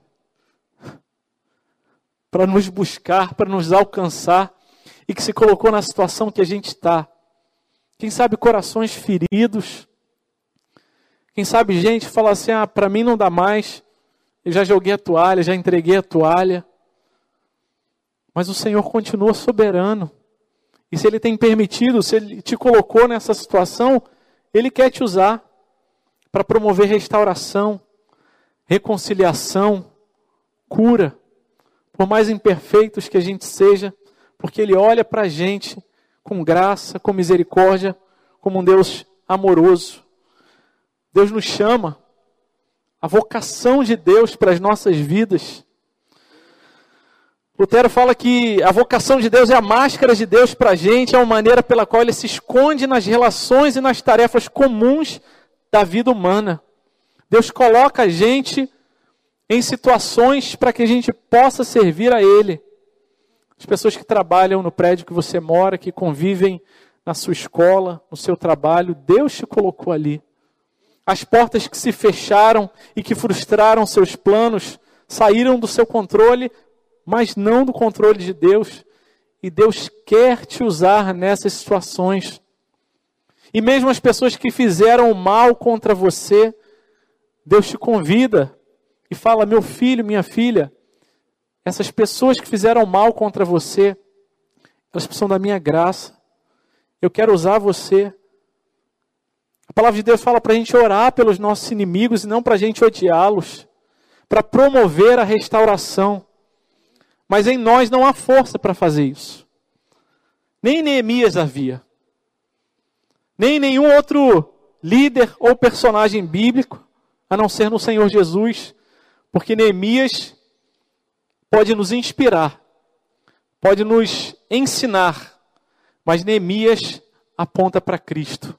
S1: para nos buscar, para nos alcançar e que se colocou na situação que a gente está. Quem sabe corações feridos. Quem sabe gente fala assim: ah, para mim não dá mais. Eu já joguei a toalha, já entreguei a toalha. Mas o Senhor continua soberano. E se Ele tem permitido, se Ele te colocou nessa situação, Ele quer te usar para promover restauração, reconciliação, cura por mais imperfeitos que a gente seja, porque Ele olha para a gente com graça, com misericórdia, como um Deus amoroso. Deus nos chama, a vocação de Deus para as nossas vidas. Lutero fala que a vocação de Deus é a máscara de Deus para a gente, é uma maneira pela qual ele se esconde nas relações e nas tarefas comuns da vida humana. Deus coloca a gente em situações para que a gente possa servir a Ele. As pessoas que trabalham no prédio que você mora, que convivem na sua escola, no seu trabalho, Deus te colocou ali. As portas que se fecharam e que frustraram seus planos saíram do seu controle, mas não do controle de Deus. E Deus quer te usar nessas situações. E mesmo as pessoas que fizeram o mal contra você, Deus te convida e fala: meu filho, minha filha, essas pessoas que fizeram mal contra você, elas precisam da minha graça. Eu quero usar você. A palavra de Deus fala para a gente orar pelos nossos inimigos e não para a gente odiá-los, para promover a restauração. Mas em nós não há força para fazer isso. Nem Neemias havia. Nem nenhum outro líder ou personagem bíblico, a não ser no Senhor Jesus, porque Neemias pode nos inspirar, pode nos ensinar, mas Neemias aponta para Cristo.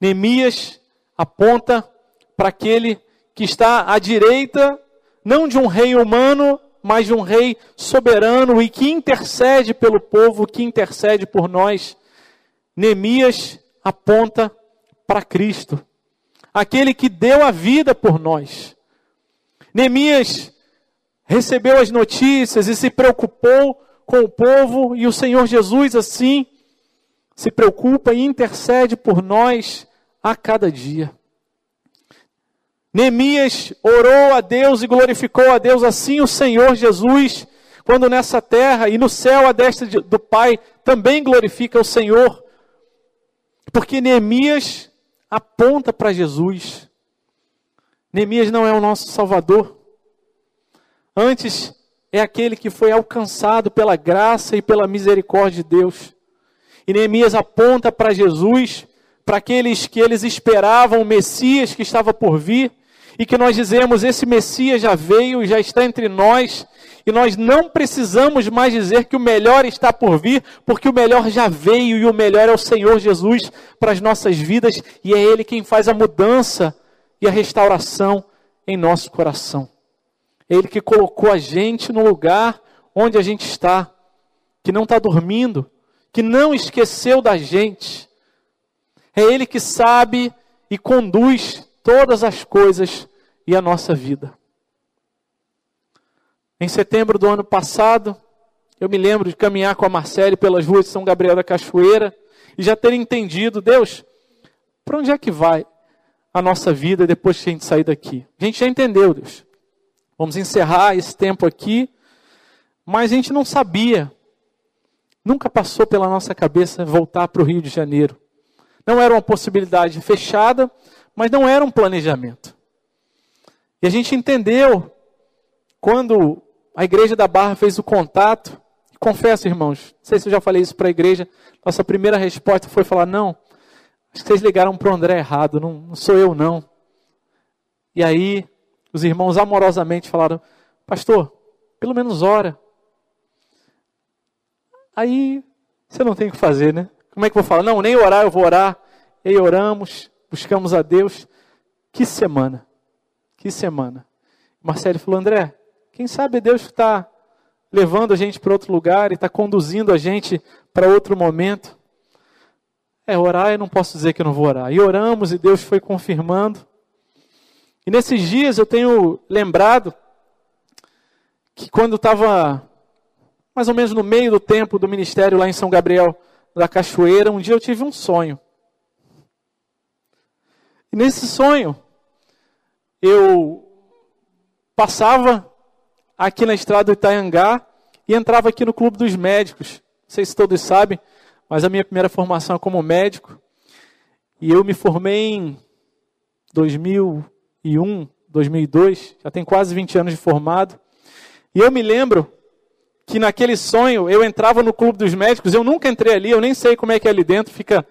S1: Neemias aponta para aquele que está à direita, não de um rei humano, mas de um rei soberano e que intercede pelo povo, que intercede por nós. Neemias aponta para Cristo, aquele que deu a vida por nós. Neemias recebeu as notícias e se preocupou com o povo, e o Senhor Jesus, assim, se preocupa e intercede por nós a cada dia. Neemias orou a Deus e glorificou a Deus, assim o Senhor Jesus, quando nessa terra e no céu a destra do Pai, também glorifica o Senhor, porque Neemias aponta para Jesus. Neemias não é o nosso Salvador, Antes, é aquele que foi alcançado pela graça e pela misericórdia de Deus. E Neemias aponta para Jesus, para aqueles que eles esperavam o Messias que estava por vir, e que nós dizemos: esse Messias já veio, já está entre nós, e nós não precisamos mais dizer que o melhor está por vir, porque o melhor já veio e o melhor é o Senhor Jesus para as nossas vidas, e é Ele quem faz a mudança e a restauração em nosso coração. É Ele que colocou a gente no lugar onde a gente está, que não está dormindo, que não esqueceu da gente. É Ele que sabe e conduz todas as coisas e a nossa vida. Em setembro do ano passado, eu me lembro de caminhar com a Marcele pelas ruas de São Gabriel da Cachoeira e já ter entendido, Deus, para onde é que vai a nossa vida depois que a gente sair daqui? A gente já entendeu, Deus. Vamos encerrar esse tempo aqui, mas a gente não sabia, nunca passou pela nossa cabeça voltar para o Rio de Janeiro. Não era uma possibilidade fechada, mas não era um planejamento. E a gente entendeu quando a igreja da Barra fez o contato. Confesso, irmãos, não sei se eu já falei isso para a igreja. Nossa primeira resposta foi falar: não, acho que vocês ligaram para o André errado, não, não sou eu não. E aí os irmãos amorosamente falaram: Pastor, pelo menos ora. Aí você não tem o que fazer, né? Como é que eu vou falar? Não, nem orar, eu vou orar. E oramos, buscamos a Deus. Que semana! Que semana! Marcelo falou: André, quem sabe Deus está levando a gente para outro lugar e está conduzindo a gente para outro momento. É, orar eu não posso dizer que eu não vou orar. E oramos e Deus foi confirmando. E nesses dias eu tenho lembrado que quando estava mais ou menos no meio do tempo do ministério lá em São Gabriel da Cachoeira, um dia eu tive um sonho. E nesse sonho, eu passava aqui na estrada do Itaiangá e entrava aqui no Clube dos Médicos. Não sei se todos sabem, mas a minha primeira formação é como médico. E eu me formei em 2000 2001, 2002, já tem quase 20 anos de formado. E eu me lembro que naquele sonho eu entrava no clube dos médicos, eu nunca entrei ali, eu nem sei como é que é ali dentro, fica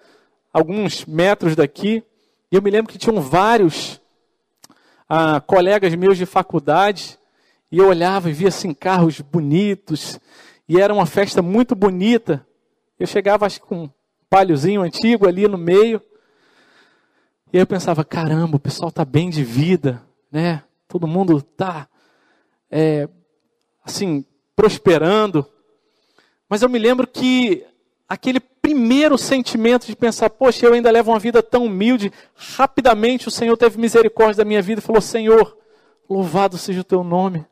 S1: alguns metros daqui. E eu me lembro que tinham vários ah, colegas meus de faculdade, e eu olhava e via assim carros bonitos, e era uma festa muito bonita. Eu chegava acho com um palhozinho antigo ali no meio, e aí eu pensava, caramba, o pessoal está bem de vida, né? Todo mundo está, é, assim, prosperando. Mas eu me lembro que aquele primeiro sentimento de pensar, poxa, eu ainda levo uma vida tão humilde, rapidamente o Senhor teve misericórdia da minha vida e falou, Senhor, louvado seja o teu nome.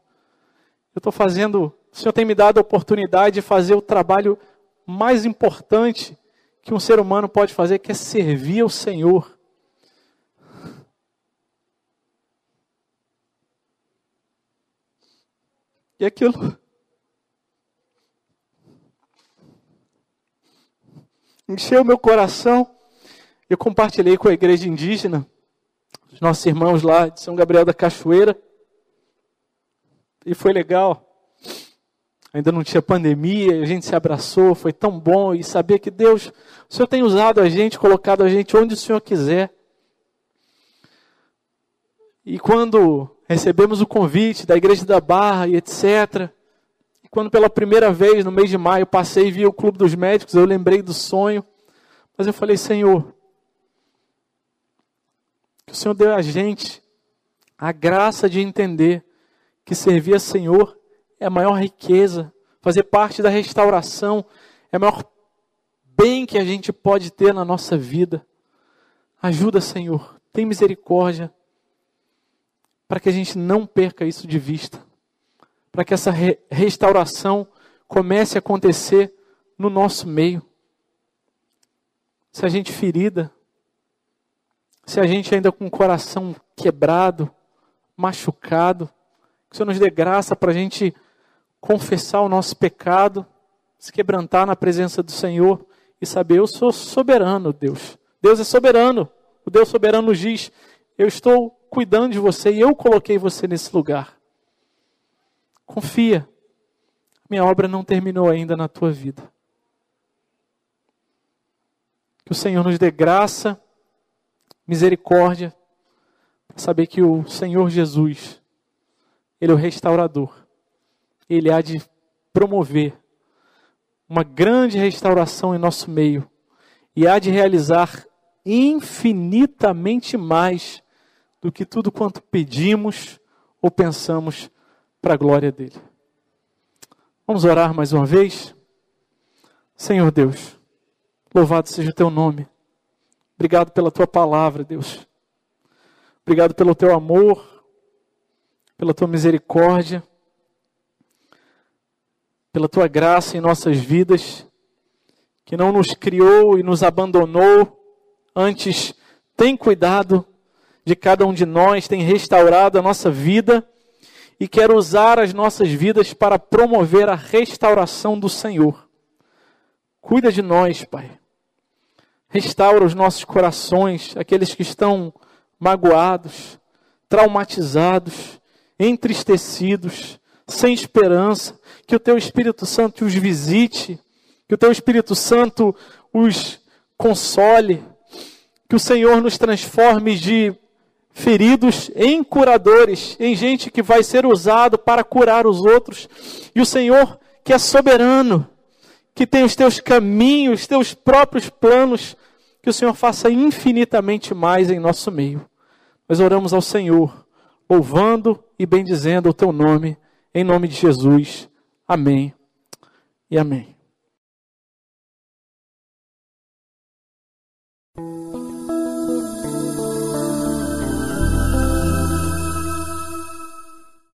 S1: Eu estou fazendo, o Senhor tem me dado a oportunidade de fazer o trabalho mais importante que um ser humano pode fazer, que é servir ao Senhor. E aquilo encheu meu coração. Eu compartilhei com a igreja indígena, os nossos irmãos lá de São Gabriel da Cachoeira. E foi legal. Ainda não tinha pandemia, a gente se abraçou, foi tão bom e saber que Deus, o Senhor tem usado a gente, colocado a gente onde o Senhor quiser. E quando recebemos o convite da Igreja da Barra e etc., quando pela primeira vez, no mês de maio, passei e vi o Clube dos Médicos, eu lembrei do sonho, mas eu falei, Senhor, que o Senhor deu a gente a graça de entender que servir a Senhor é a maior riqueza, fazer parte da restauração é o maior bem que a gente pode ter na nossa vida. Ajuda, Senhor, tem misericórdia, para que a gente não perca isso de vista, para que essa re restauração comece a acontecer no nosso meio. Se a gente ferida, se a gente ainda com o coração quebrado, machucado, que o Senhor nos dê graça para a gente confessar o nosso pecado, se quebrantar na presença do Senhor e saber: eu sou soberano, Deus. Deus é soberano. O Deus soberano diz: eu estou cuidando de você e eu coloquei você nesse lugar. Confia. Minha obra não terminou ainda na tua vida. Que o Senhor nos dê graça, misericórdia, para saber que o Senhor Jesus ele é o restaurador. Ele há de promover uma grande restauração em nosso meio e há de realizar infinitamente mais do que tudo quanto pedimos ou pensamos para a glória dele. Vamos orar mais uma vez? Senhor Deus, louvado seja o teu nome. Obrigado pela tua palavra, Deus. Obrigado pelo teu amor, pela tua misericórdia, pela tua graça em nossas vidas, que não nos criou e nos abandonou, antes tem cuidado de cada um de nós, tem restaurado a nossa vida e quer usar as nossas vidas para promover a restauração do Senhor. Cuida de nós, Pai. Restaura os nossos corações, aqueles que estão magoados, traumatizados, entristecidos, sem esperança, que o teu Espírito Santo os visite, que o teu Espírito Santo os console, que o Senhor nos transforme de feridos em curadores, em gente que vai ser usado para curar os outros, e o Senhor que é soberano, que tem os teus caminhos, os teus próprios planos, que o Senhor faça infinitamente mais em nosso meio. Nós oramos ao Senhor louvando e bendizendo o teu nome, em nome de Jesus. Amém e amém.